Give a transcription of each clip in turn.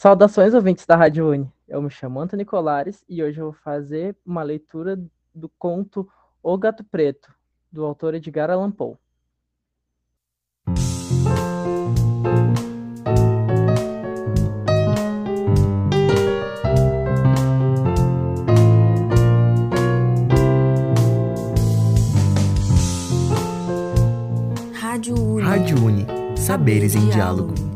Saudações, ouvintes da Rádio Uni. Eu me chamo Antônio Colares e hoje eu vou fazer uma leitura do conto O Gato Preto, do autor Edgar Allan Poe. Rádio Uni. Rádio Uni. Saberes em diálogo.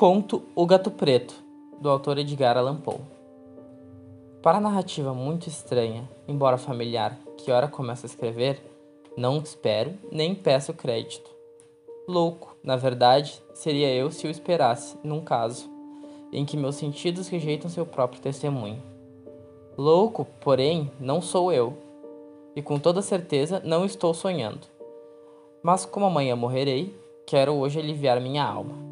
Conto O Gato Preto, do autor Edgar Allan Poe. Para a narrativa muito estranha, embora familiar, que ora começa a escrever, não espero nem peço crédito. Louco, na verdade, seria eu se o esperasse, num caso em que meus sentidos rejeitam seu próprio testemunho. Louco, porém, não sou eu, e com toda certeza não estou sonhando. Mas como amanhã morrerei, quero hoje aliviar minha alma.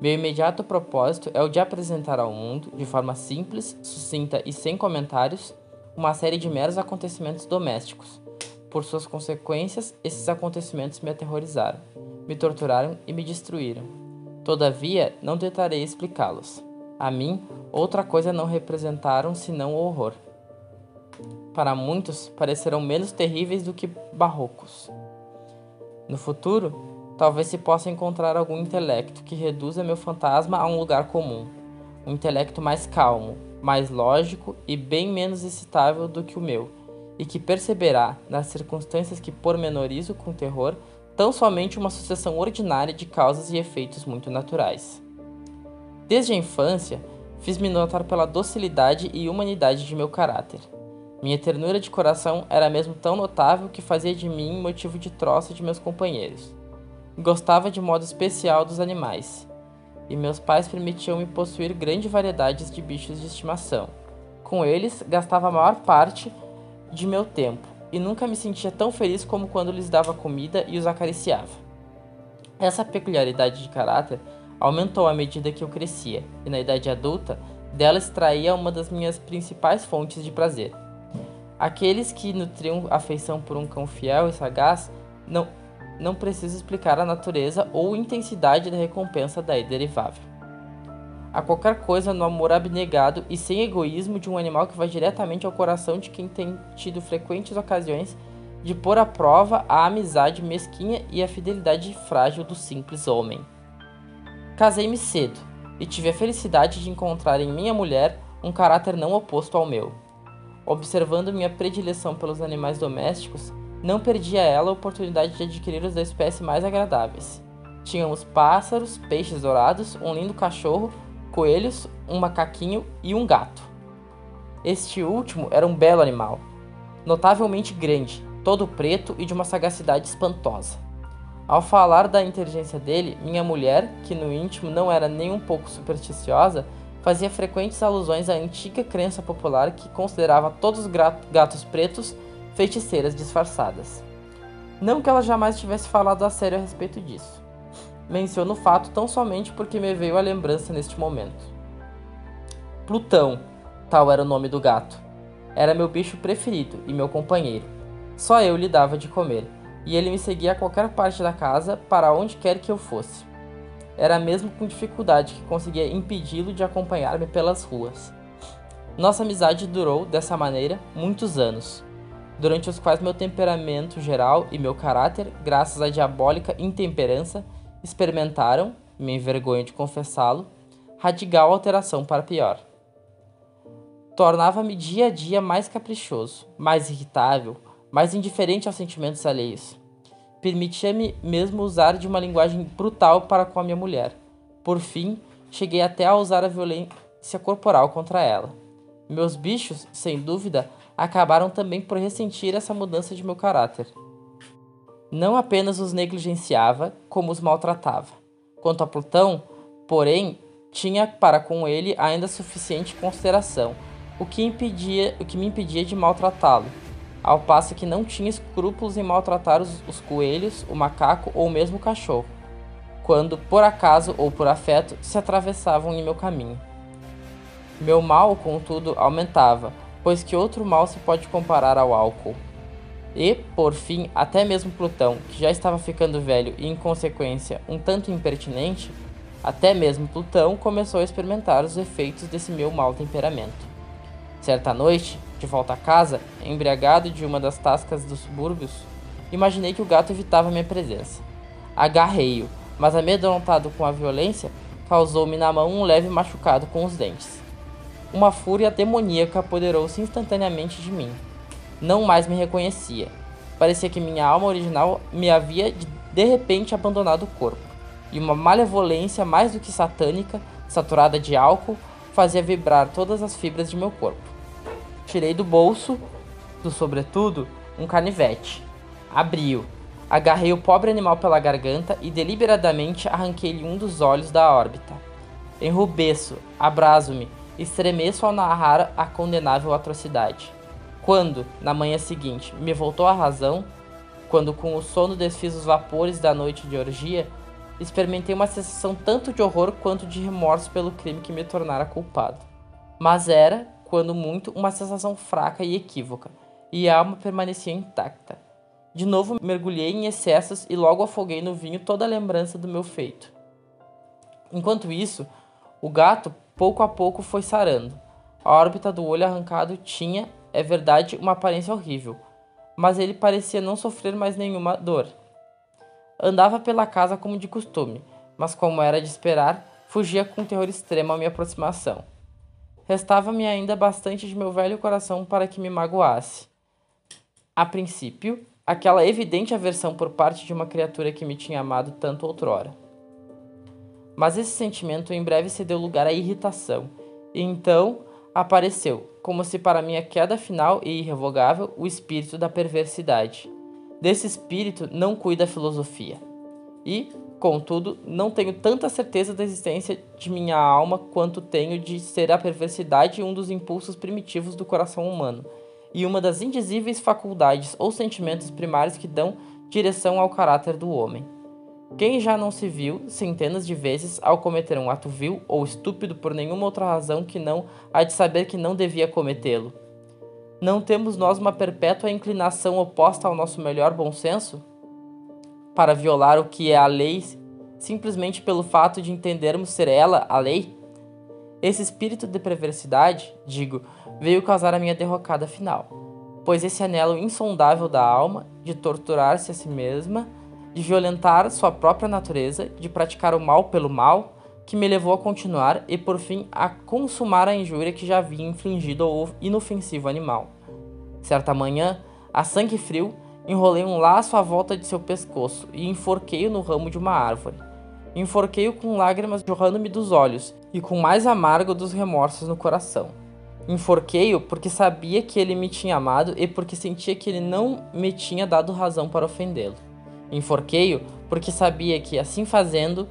Meu imediato propósito é o de apresentar ao mundo, de forma simples, sucinta e sem comentários, uma série de meros acontecimentos domésticos. Por suas consequências, esses acontecimentos me aterrorizaram, me torturaram e me destruíram. Todavia, não tentarei explicá-los. A mim, outra coisa não representaram senão o horror. Para muitos, parecerão menos terríveis do que barrocos. No futuro, talvez se possa encontrar algum intelecto que reduza meu fantasma a um lugar comum. Um intelecto mais calmo, mais lógico e bem menos excitável do que o meu, e que perceberá, nas circunstâncias que pormenorizo com terror, tão somente uma sucessão ordinária de causas e efeitos muito naturais. Desde a infância, fiz-me notar pela docilidade e humanidade de meu caráter. Minha ternura de coração era mesmo tão notável que fazia de mim motivo de troça de meus companheiros. Gostava de modo especial dos animais, e meus pais permitiam-me possuir grande variedade de bichos de estimação. Com eles, gastava a maior parte de meu tempo, e nunca me sentia tão feliz como quando lhes dava comida e os acariciava. Essa peculiaridade de caráter aumentou à medida que eu crescia, e na idade adulta, dela extraía uma das minhas principais fontes de prazer. Aqueles que nutriam afeição por um cão fiel e sagaz não não preciso explicar a natureza ou intensidade da recompensa daí derivável. Há qualquer coisa no amor abnegado e sem egoísmo de um animal que vai diretamente ao coração de quem tem tido frequentes ocasiões de pôr à prova a amizade mesquinha e a fidelidade frágil do simples homem. Casei-me cedo e tive a felicidade de encontrar em minha mulher um caráter não oposto ao meu. Observando minha predileção pelos animais domésticos, não perdia ela a oportunidade de adquirir os da espécie mais agradáveis. Tínhamos pássaros, peixes dourados, um lindo cachorro, coelhos, um macaquinho e um gato. Este último era um belo animal, notavelmente grande, todo preto e de uma sagacidade espantosa. Ao falar da inteligência dele, minha mulher, que no íntimo não era nem um pouco supersticiosa, fazia frequentes alusões à antiga crença popular que considerava todos os gatos pretos feiticeiras disfarçadas. Não que ela jamais tivesse falado a sério a respeito disso. Menciono o fato tão somente porque me veio a lembrança neste momento. Plutão, tal era o nome do gato. Era meu bicho preferido e meu companheiro. Só eu lhe dava de comer, e ele me seguia a qualquer parte da casa, para onde quer que eu fosse. Era mesmo com dificuldade que conseguia impedi-lo de acompanhar-me pelas ruas. Nossa amizade durou, dessa maneira, muitos anos durante os quais meu temperamento geral e meu caráter, graças à diabólica intemperança, experimentaram, me envergonho de confessá-lo, radical alteração para pior. Tornava-me dia a dia mais caprichoso, mais irritável, mais indiferente aos sentimentos alheios. Permitia-me mesmo usar de uma linguagem brutal para com a minha mulher. Por fim, cheguei até a usar a violência corporal contra ela. Meus bichos, sem dúvida, acabaram também por ressentir essa mudança de meu caráter. Não apenas os negligenciava, como os maltratava. Quanto a Plutão, porém, tinha para com ele ainda suficiente consideração, o que, impedia, o que me impedia de maltratá-lo, ao passo que não tinha escrúpulos em maltratar os, os coelhos, o macaco ou mesmo o cachorro, quando, por acaso ou por afeto, se atravessavam em meu caminho. Meu mal, contudo, aumentava, pois que outro mal se pode comparar ao álcool? E, por fim, até mesmo Plutão, que já estava ficando velho e, em consequência, um tanto impertinente, até mesmo Plutão começou a experimentar os efeitos desse meu mau temperamento. Certa noite, de volta a casa, embriagado de uma das tascas dos subúrbios, imaginei que o gato evitava minha presença. Agarrei-o, mas amedrontado com a violência, causou-me na mão um leve machucado com os dentes. Uma fúria demoníaca apoderou-se instantaneamente de mim. Não mais me reconhecia. Parecia que minha alma original me havia de, repente abandonado o corpo e uma malevolência mais do que satânica, saturada de álcool, fazia vibrar todas as fibras de meu corpo. Tirei do bolso, do sobretudo, um canivete. Abri-o, agarrei o pobre animal pela garganta e deliberadamente arranquei-lhe um dos olhos da órbita. Enrubeço, abraso-me, estremeço ao narrar a condenável atrocidade. Quando, na manhã seguinte, me voltou a razão, quando com o sono desfiz os vapores da noite de orgia, experimentei uma sensação tanto de horror quanto de remorso pelo crime que me tornara culpado. Mas era, quando muito, uma sensação fraca e equívoca, e a alma permanecia intacta. De novo mergulhei em excessos e logo afoguei no vinho toda a lembrança do meu feito. Enquanto isso, o gato pouco a pouco foi sarando. A órbita do olho arrancado tinha, é verdade, uma aparência horrível, mas ele parecia não sofrer mais nenhuma dor. Andava pela casa como de costume, mas como era de esperar, fugia com terror extremo à minha aproximação. Restava-me ainda bastante de meu velho coração para que me magoasse. A princípio, aquela evidente aversão por parte de uma criatura que me tinha amado tanto outrora. Mas esse sentimento em breve cedeu lugar à irritação, e então apareceu, como se para minha queda final e irrevogável, o espírito da perversidade. Desse espírito não cuida a filosofia. E, contudo, não tenho tanta certeza da existência de minha alma quanto tenho de ser a perversidade um dos impulsos primitivos do coração humano, e uma das indizíveis faculdades ou sentimentos primários que dão direção ao caráter do homem. Quem já não se viu centenas de vezes ao cometer um ato vil ou estúpido por nenhuma outra razão que não a de saber que não devia cometê-lo? Não temos nós uma perpétua inclinação oposta ao nosso melhor bom senso? Para violar o que é a lei, simplesmente pelo fato de entendermos ser ela a lei? Esse espírito de perversidade, digo, veio causar a minha derrocada final, pois esse anelo insondável da alma, de torturar-se a si mesma, de violentar sua própria natureza, de praticar o mal pelo mal, que me levou a continuar e por fim a consumar a injúria que já havia infligido ao inofensivo animal. Certa manhã, a sangue frio, enrolei um laço à volta de seu pescoço e enforquei-o no ramo de uma árvore. Enforquei-o com lágrimas jorrando-me dos olhos e com mais amargo dos remorsos no coração. Enforquei-o porque sabia que ele me tinha amado e porque sentia que ele não me tinha dado razão para ofendê-lo. Enforquei-o porque sabia que, assim fazendo,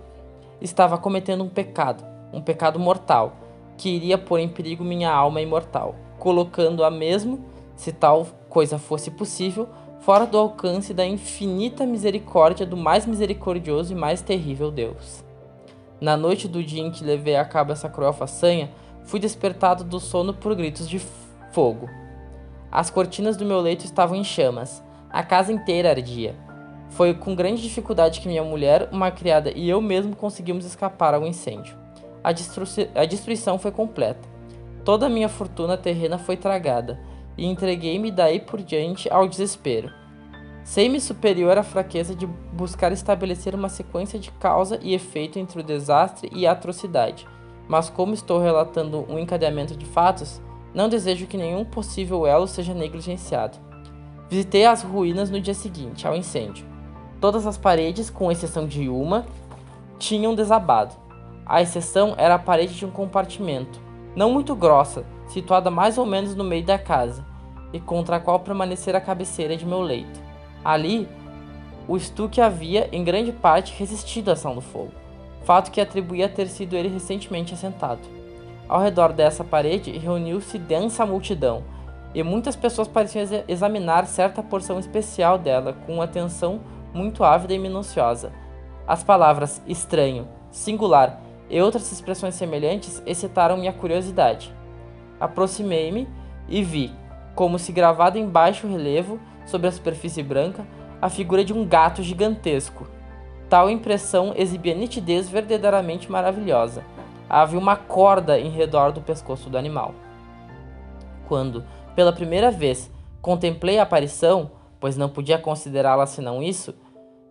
estava cometendo um pecado, um pecado mortal, que iria pôr em perigo minha alma imortal, colocando-a mesmo, se tal coisa fosse possível, fora do alcance da infinita misericórdia do mais misericordioso e mais terrível Deus. Na noite do dia em que levei a cabo essa cruel façanha, fui despertado do sono por gritos de fogo. As cortinas do meu leito estavam em chamas, a casa inteira ardia. Foi com grande dificuldade que minha mulher, uma criada e eu mesmo conseguimos escapar ao incêndio. A, destru a destruição foi completa. Toda a minha fortuna terrena foi tragada, e entreguei-me daí por diante ao desespero. Sei-me superior à fraqueza de buscar estabelecer uma sequência de causa e efeito entre o desastre e a atrocidade, mas como estou relatando um encadeamento de fatos, não desejo que nenhum possível elo seja negligenciado. Visitei as ruínas no dia seguinte ao incêndio. Todas as paredes, com exceção de uma, tinham desabado. A exceção era a parede de um compartimento, não muito grossa, situada mais ou menos no meio da casa, e contra a qual permanecera a cabeceira de meu leito. Ali, o estuque havia, em grande parte, resistido à ação do fogo, fato que atribuía ter sido ele recentemente assentado. Ao redor dessa parede reuniu-se densa multidão, e muitas pessoas pareciam examinar certa porção especial dela com atenção muito ávida e minuciosa. As palavras estranho, singular e outras expressões semelhantes excitaram minha curiosidade. Aproximei-me e vi, como se gravado em baixo relevo, sobre a superfície branca, a figura de um gato gigantesco. Tal impressão exibia nitidez verdadeiramente maravilhosa. Havia uma corda em redor do pescoço do animal. Quando, pela primeira vez, contemplei a aparição, pois não podia considerá-la senão isso,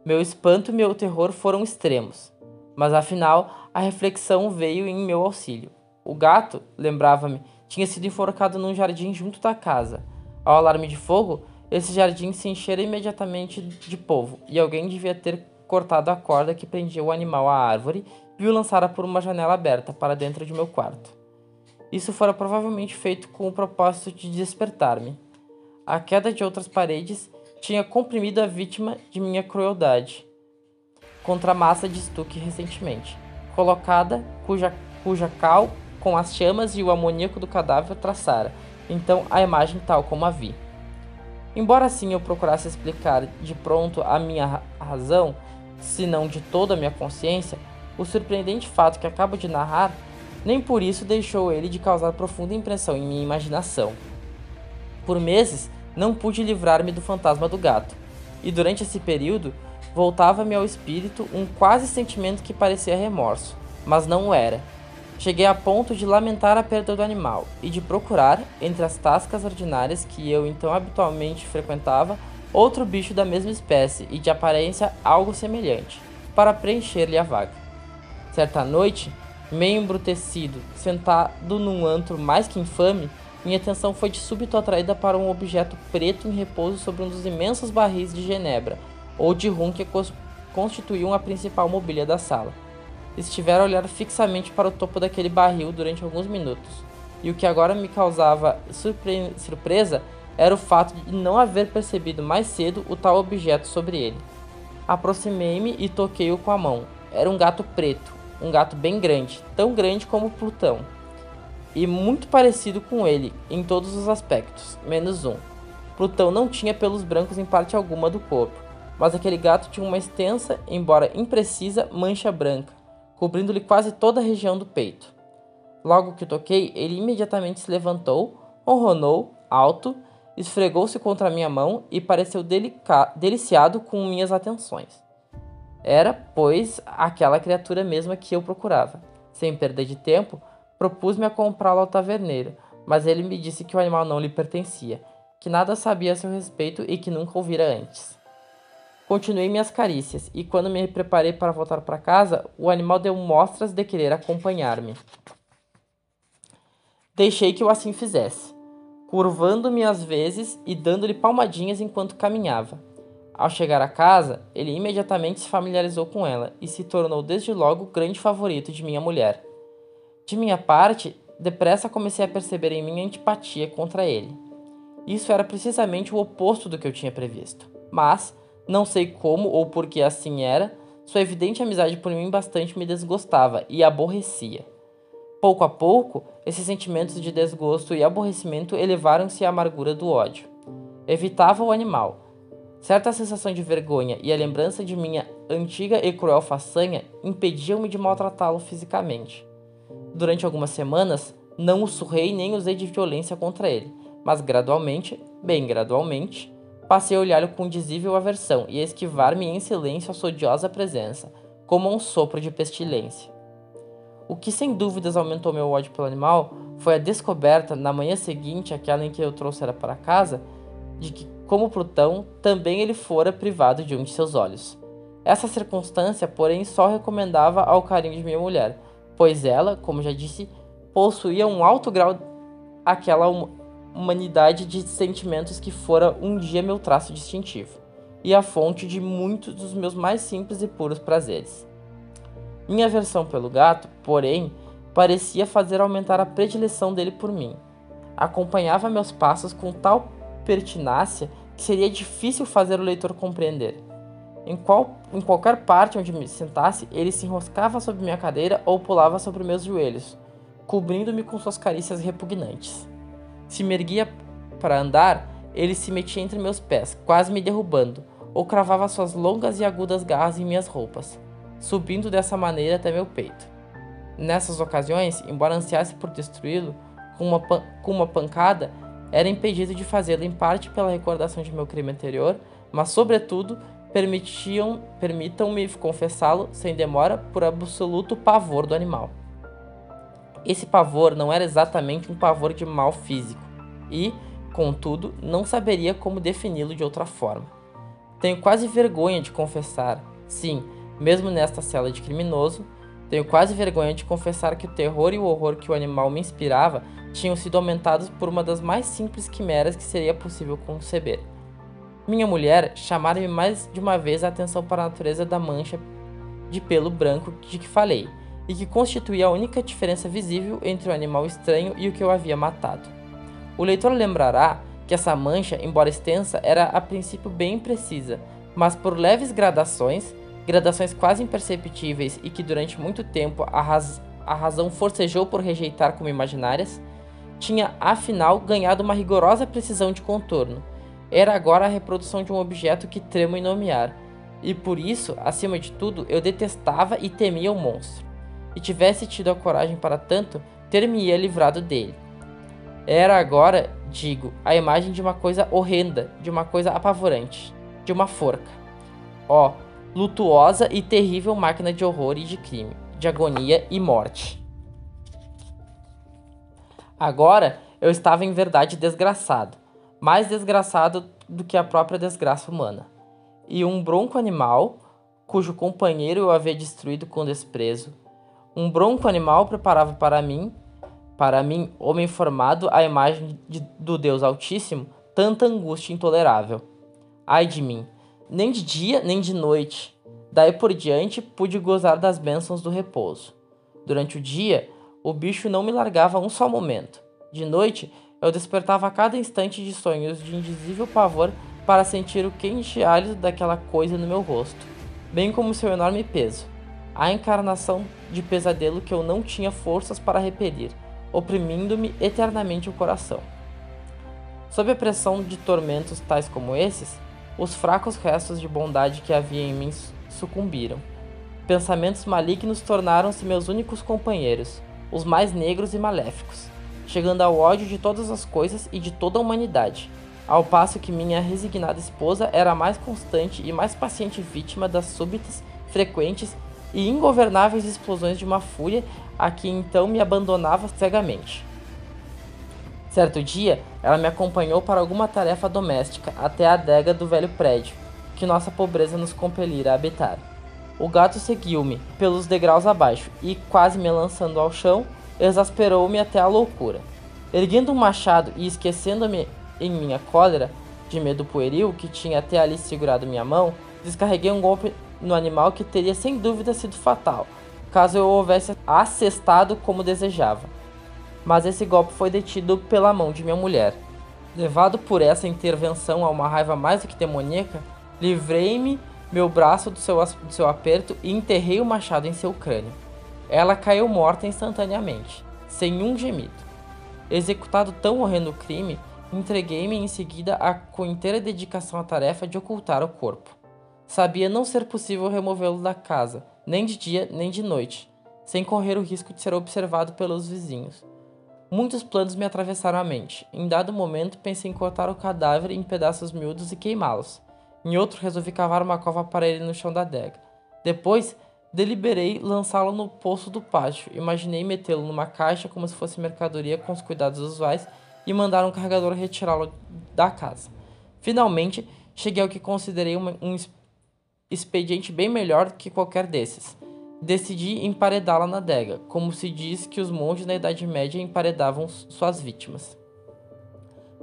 meu espanto e meu terror foram extremos. Mas afinal, a reflexão veio em meu auxílio. O gato, lembrava-me, tinha sido enforcado num jardim junto da casa. Ao alarme de fogo, esse jardim se enchera imediatamente de povo, e alguém devia ter cortado a corda que prendia o animal à árvore e o lançara por uma janela aberta para dentro de meu quarto. Isso fora provavelmente feito com o propósito de despertar-me. A queda de outras paredes tinha comprimido a vítima de minha crueldade contra a massa de estuque recentemente colocada, cuja, cuja cal com as chamas e o amoníaco do cadáver traçara, então a imagem tal como a vi. Embora assim eu procurasse explicar de pronto a minha razão, se não de toda a minha consciência, o surpreendente fato que acabo de narrar, nem por isso deixou ele de causar profunda impressão em minha imaginação. Por meses, não pude livrar-me do fantasma do gato, e durante esse período voltava-me ao espírito um quase sentimento que parecia remorso, mas não o era. Cheguei a ponto de lamentar a perda do animal e de procurar, entre as tascas ordinárias que eu então habitualmente frequentava, outro bicho da mesma espécie e de aparência algo semelhante, para preencher-lhe a vaga. Certa noite, meio embrutecido, sentado num antro mais que infame, minha atenção foi de súbito atraída para um objeto preto em repouso sobre um dos imensos barris de genebra, ou de rum que constituíam a principal mobília da sala. Estivera a olhar fixamente para o topo daquele barril durante alguns minutos, e o que agora me causava surpre surpresa era o fato de não haver percebido mais cedo o tal objeto sobre ele. Aproximei-me e toquei-o com a mão. Era um gato preto, um gato bem grande, tão grande como Plutão, e muito parecido com ele em todos os aspectos, menos um. Plutão não tinha pelos brancos em parte alguma do corpo, mas aquele gato tinha uma extensa, embora imprecisa, mancha branca, cobrindo-lhe quase toda a região do peito. Logo que toquei, ele imediatamente se levantou, ronronou, alto, esfregou-se contra minha mão e pareceu deliciado com minhas atenções. Era, pois, aquela criatura mesma que eu procurava. Sem perda de tempo, propus-me a comprá-lo ao taverneiro, mas ele me disse que o animal não lhe pertencia, que nada sabia a seu respeito e que nunca ouvira antes. Continuei minhas carícias, e quando me preparei para voltar para casa, o animal deu mostras de querer acompanhar-me. Deixei que o assim fizesse, curvando-me às vezes e dando-lhe palmadinhas enquanto caminhava. Ao chegar à casa, ele imediatamente se familiarizou com ela e se tornou desde logo grande favorito de minha mulher. De minha parte, depressa comecei a perceber em mim antipatia contra ele. Isso era precisamente o oposto do que eu tinha previsto, mas não sei como ou por que assim era, sua evidente amizade por mim bastante me desgostava e aborrecia. Pouco a pouco, esses sentimentos de desgosto e aborrecimento elevaram-se à amargura do ódio. Evitava o animal. Certa sensação de vergonha e a lembrança de minha antiga e cruel façanha impediam-me de maltratá-lo fisicamente. Durante algumas semanas, não o surrei nem usei de violência contra ele, mas gradualmente, bem gradualmente, Passei a olhá-lo com dizível aversão e a esquivar-me em silêncio a sua odiosa presença, como um sopro de pestilência. O que sem dúvidas aumentou meu ódio pelo animal foi a descoberta, na manhã seguinte àquela em que eu trouxera para casa, de que, como Plutão, também ele fora privado de um de seus olhos. Essa circunstância, porém, só recomendava ao carinho de minha mulher, pois ela, como já disse, possuía um alto grau aquela humanidade de sentimentos que fora um dia meu traço distintivo e a fonte de muitos dos meus mais simples e puros prazeres. Minha aversão pelo gato, porém, parecia fazer aumentar a predileção dele por mim. Acompanhava meus passos com tal pertinácia que seria difícil fazer o leitor compreender. Em, qual, em qualquer parte onde me sentasse, ele se enroscava sobre minha cadeira ou pulava sobre meus joelhos, cobrindo-me com suas carícias repugnantes. Se me erguia para andar, ele se metia entre meus pés, quase me derrubando, ou cravava suas longas e agudas garras em minhas roupas, subindo dessa maneira até meu peito. Nessas ocasiões, embora ansiasse por destruí-lo com uma, com uma pancada, era impedido de fazê-lo em parte pela recordação de meu crime anterior, mas sobretudo permitam-me confessá-lo sem demora por absoluto pavor do animal. Esse pavor não era exatamente um pavor de mal físico e, contudo, não saberia como defini-lo de outra forma. Tenho quase vergonha de confessar, sim, mesmo nesta cela de criminoso, tenho quase vergonha de confessar que o terror e o horror que o animal me inspirava tinham sido aumentados por uma das mais simples quimeras que seria possível conceber. Minha mulher chamara-me mais de uma vez a atenção para a natureza da mancha de pelo branco de que falei, e que constituía a única diferença visível entre o animal estranho e o que eu havia matado. O leitor lembrará que essa mancha, embora extensa, era a princípio bem imprecisa, mas por leves gradações, gradações quase imperceptíveis e que durante muito tempo a, raz a razão forcejou por rejeitar como imaginárias, tinha afinal ganhado uma rigorosa precisão de contorno, era agora a reprodução de um objeto que tremo em nomear, e por isso, acima de tudo, eu detestava e temia o monstro. E tivesse tido a coragem para tanto, ter-me-ia livrado dele. Era agora, digo, a imagem de uma coisa horrenda, de uma coisa apavorante, de uma forca. Ó, oh, lutuosa e terrível máquina de horror e de crime, de agonia e morte. Agora eu estava em verdade desgraçado mais desgraçado do que a própria desgraça humana. E um bronco animal, cujo companheiro eu havia destruído com desprezo, um bronco animal preparava para mim, para mim, homem formado à imagem de, do Deus Altíssimo, tanta angústia intolerável. Ai de mim, nem de dia nem de noite. Daí por diante pude gozar das bênçãos do repouso. Durante o dia, o bicho não me largava um só momento. De noite, eu despertava a cada instante de sonhos de indizível pavor para sentir o quente hálito daquela coisa no meu rosto, bem como seu enorme peso, a encarnação de pesadelo que eu não tinha forças para repelir, oprimindo-me eternamente o coração. Sob a pressão de tormentos tais como esses, os fracos restos de bondade que havia em mim sucumbiram. Pensamentos malignos tornaram-se meus únicos companheiros, os mais negros e maléficos chegando ao ódio de todas as coisas e de toda a humanidade, ao passo que minha resignada esposa era a mais constante e mais paciente vítima das súbitas, frequentes e ingovernáveis explosões de uma fúria a que então me abandonava cegamente. Certo dia, ela me acompanhou para alguma tarefa doméstica até a adega do velho prédio, que nossa pobreza nos compelira a habitar. O gato seguiu-me pelos degraus abaixo e, quase me lançando ao chão, exasperou-me até a loucura. Erguendo um machado e esquecendo-me em minha cólera, de medo pueril que tinha até ali segurado minha mão, descarreguei um golpe no animal que teria sem dúvida sido fatal, caso eu houvesse assestado como desejava. Mas esse golpe foi detido pela mão de minha mulher. Levado por essa intervenção a uma raiva mais do que demoníaca, livrei-me meu braço do seu, do seu aperto e enterrei o machado em seu crânio. Ela caiu morta instantaneamente, sem um gemido. Executado tão horrendo crime, entreguei-me em seguida a, com inteira dedicação à tarefa de ocultar o corpo. Sabia não ser possível removê-lo da casa, nem de dia nem de noite, sem correr o risco de ser observado pelos vizinhos. Muitos planos me atravessaram a mente. Em dado momento, pensei em cortar o cadáver em pedaços miúdos e queimá-los. Em outro, resolvi cavar uma cova para ele no chão da adega. Depois, Deliberei lançá-lo no poço do pátio. Imaginei metê-lo numa caixa como se fosse mercadoria com os cuidados usuais e mandar um carregador retirá-lo da casa. Finalmente, cheguei ao que considerei uma, um expediente bem melhor que qualquer desses. Decidi emparedá-la na adega, como se diz que os monges na Idade Média emparedavam suas vítimas.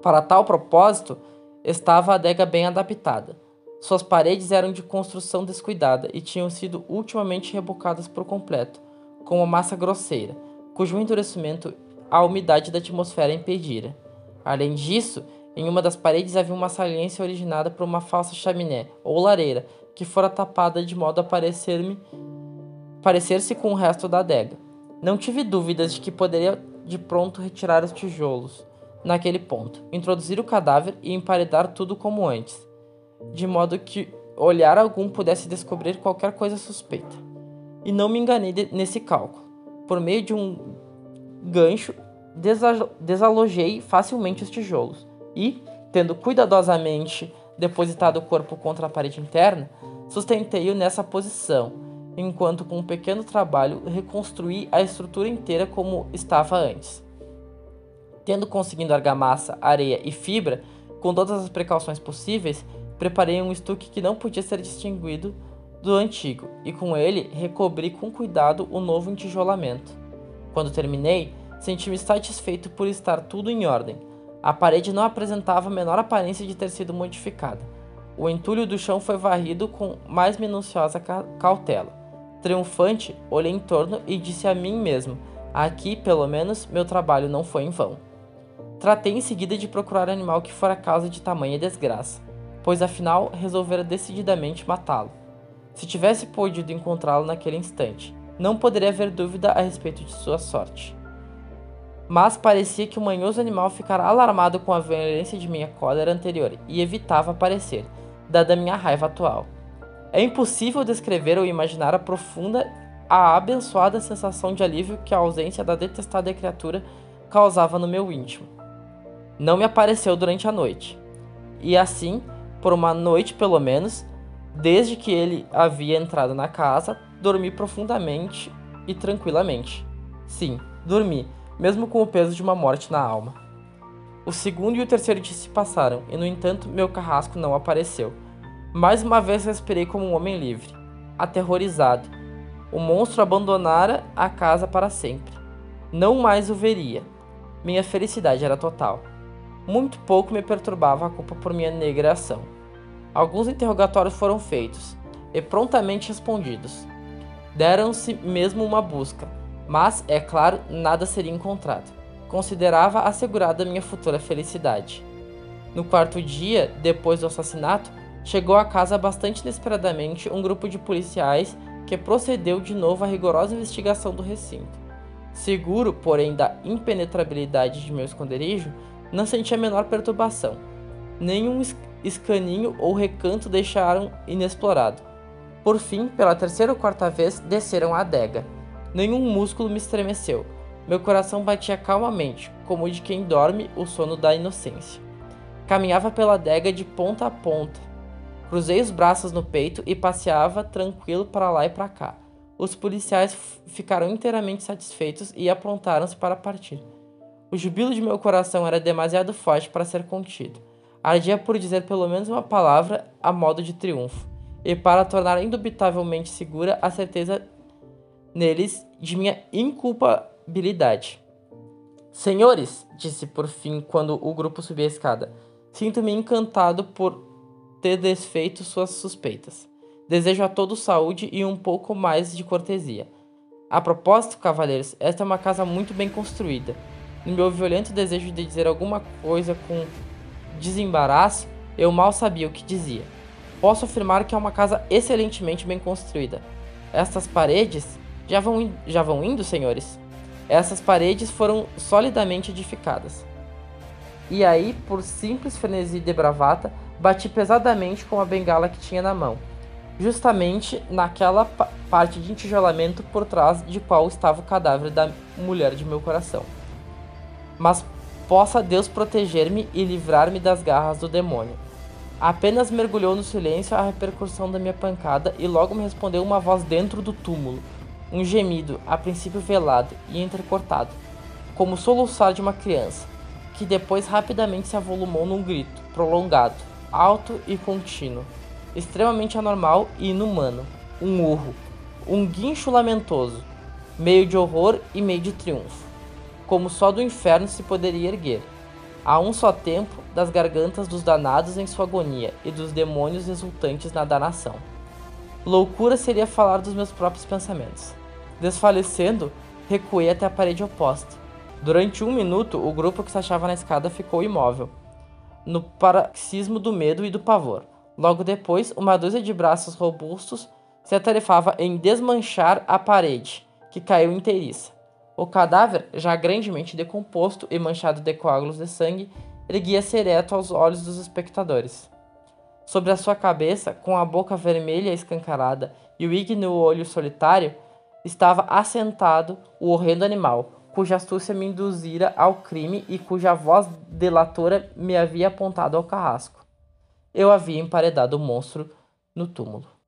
Para tal propósito, estava a adega bem adaptada. Suas paredes eram de construção descuidada e tinham sido ultimamente rebocadas por completo, com uma massa grosseira, cujo endurecimento a umidade da atmosfera impedira. Além disso, em uma das paredes havia uma saliência originada por uma falsa chaminé ou lareira que fora tapada de modo a parecer-me parecer-se com o resto da adega. Não tive dúvidas de que poderia de pronto retirar os tijolos naquele ponto, introduzir o cadáver e emparedar tudo como antes de modo que olhar algum pudesse descobrir qualquer coisa suspeita. E não me enganei nesse cálculo. Por meio de um gancho desalojei facilmente os tijolos e, tendo cuidadosamente depositado o corpo contra a parede interna, sustentei-o nessa posição, enquanto com um pequeno trabalho reconstruí a estrutura inteira como estava antes. Tendo conseguido argamassa, areia e fibra, com todas as precauções possíveis, preparei um estuque que não podia ser distinguido do antigo e com ele recobri com cuidado o novo entijolamento. Quando terminei, senti-me satisfeito por estar tudo em ordem. A parede não apresentava a menor aparência de ter sido modificada. O entulho do chão foi varrido com mais minuciosa cautela. Triunfante, olhei em torno e disse a mim mesmo: aqui, pelo menos, meu trabalho não foi em vão. Tratei em seguida de procurar o animal que fora causa de tamanha desgraça, pois afinal resolvera decididamente matá-lo. Se tivesse podido encontrá-lo naquele instante, não poderia haver dúvida a respeito de sua sorte. Mas parecia que o manhoso animal ficara alarmado com a violência de minha cólera anterior e evitava aparecer, dada minha raiva atual. É impossível descrever ou imaginar a profunda, a abençoada sensação de alívio que a ausência da detestada criatura causava no meu íntimo. Não me apareceu durante a noite. E assim, por uma noite pelo menos, Desde que ele havia entrado na casa, dormi profundamente e tranquilamente. Sim, dormi, mesmo com o peso de uma morte na alma. O segundo e o terceiro dia se passaram, e no entanto meu carrasco não apareceu. Mais uma vez respirei como um homem livre, aterrorizado. O monstro abandonara a casa para sempre. Não mais o veria. Minha felicidade era total. Muito pouco me perturbava a culpa por minha negra ação. Alguns interrogatórios foram feitos e prontamente respondidos. Deram-se mesmo uma busca, mas, é claro, nada seria encontrado. Considerava assegurada minha futura felicidade. No quarto dia, depois do assassinato, chegou à casa bastante inesperadamente um grupo de policiais que procedeu de novo à rigorosa investigação do recinto. Seguro, porém, da impenetrabilidade de meu esconderijo, não senti a menor perturbação. Nenhum escaninho ou recanto deixaram inexplorado. Por fim, pela terceira ou quarta vez, desceram a adega. Nenhum músculo me estremeceu. Meu coração batia calmamente, como o de quem dorme o sono da inocência. Caminhava pela adega de ponta a ponta. Cruzei os braços no peito e passeava tranquilo para lá e para cá. Os policiais ficaram inteiramente satisfeitos e aprontaram-se para partir. O jubilo de meu coração era demasiado forte para ser contido. Ardia por dizer pelo menos uma palavra a modo de triunfo, e para tornar indubitavelmente segura a certeza neles de minha inculpabilidade. Senhores, disse por fim quando o grupo subia a escada, sinto-me encantado por ter desfeito suas suspeitas. Desejo a todos saúde e um pouco mais de cortesia. A propósito, cavalheiros, esta é uma casa muito bem construída. No meu violento desejo de dizer alguma coisa com desembaraço, eu mal sabia o que dizia. Posso afirmar que é uma casa excelentemente bem construída. Estas paredes já vão, já vão indo, senhores? Essas paredes foram solidamente edificadas. E aí, por simples frenesi de bravata, bati pesadamente com a bengala que tinha na mão, justamente naquela parte de entijolamento por trás de qual estava o cadáver da mulher de meu coração. Mas Possa Deus proteger-me e livrar-me das garras do demônio. Apenas mergulhou no silêncio a repercussão da minha pancada e logo me respondeu uma voz dentro do túmulo, um gemido, a princípio velado e entrecortado, como o soluçar de uma criança, que depois rapidamente se avolumou num grito, prolongado, alto e contínuo, extremamente anormal e inumano, um urro, um guincho lamentoso, meio de horror e meio de triunfo como só do inferno se poderia erguer, a um só tempo, das gargantas dos danados em sua agonia e dos demônios exultantes na danação. Loucura seria falar dos meus próprios pensamentos. Desfalecendo, recuei até a parede oposta. Durante um minuto, o grupo que se achava na escada ficou imóvel, no paroxismo do medo e do pavor. Logo depois, uma dúzia de braços robustos se atarefava em desmanchar a parede, que caiu inteiriça. O cadáver, já grandemente decomposto e manchado de coágulos de sangue, erguia-se ereto aos olhos dos espectadores. Sobre a sua cabeça, com a boca vermelha escancarada e o ígneo olho solitário, estava assentado o horrendo animal, cuja astúcia me induzira ao crime e cuja voz delatora me havia apontado ao carrasco. Eu havia emparedado o monstro no túmulo.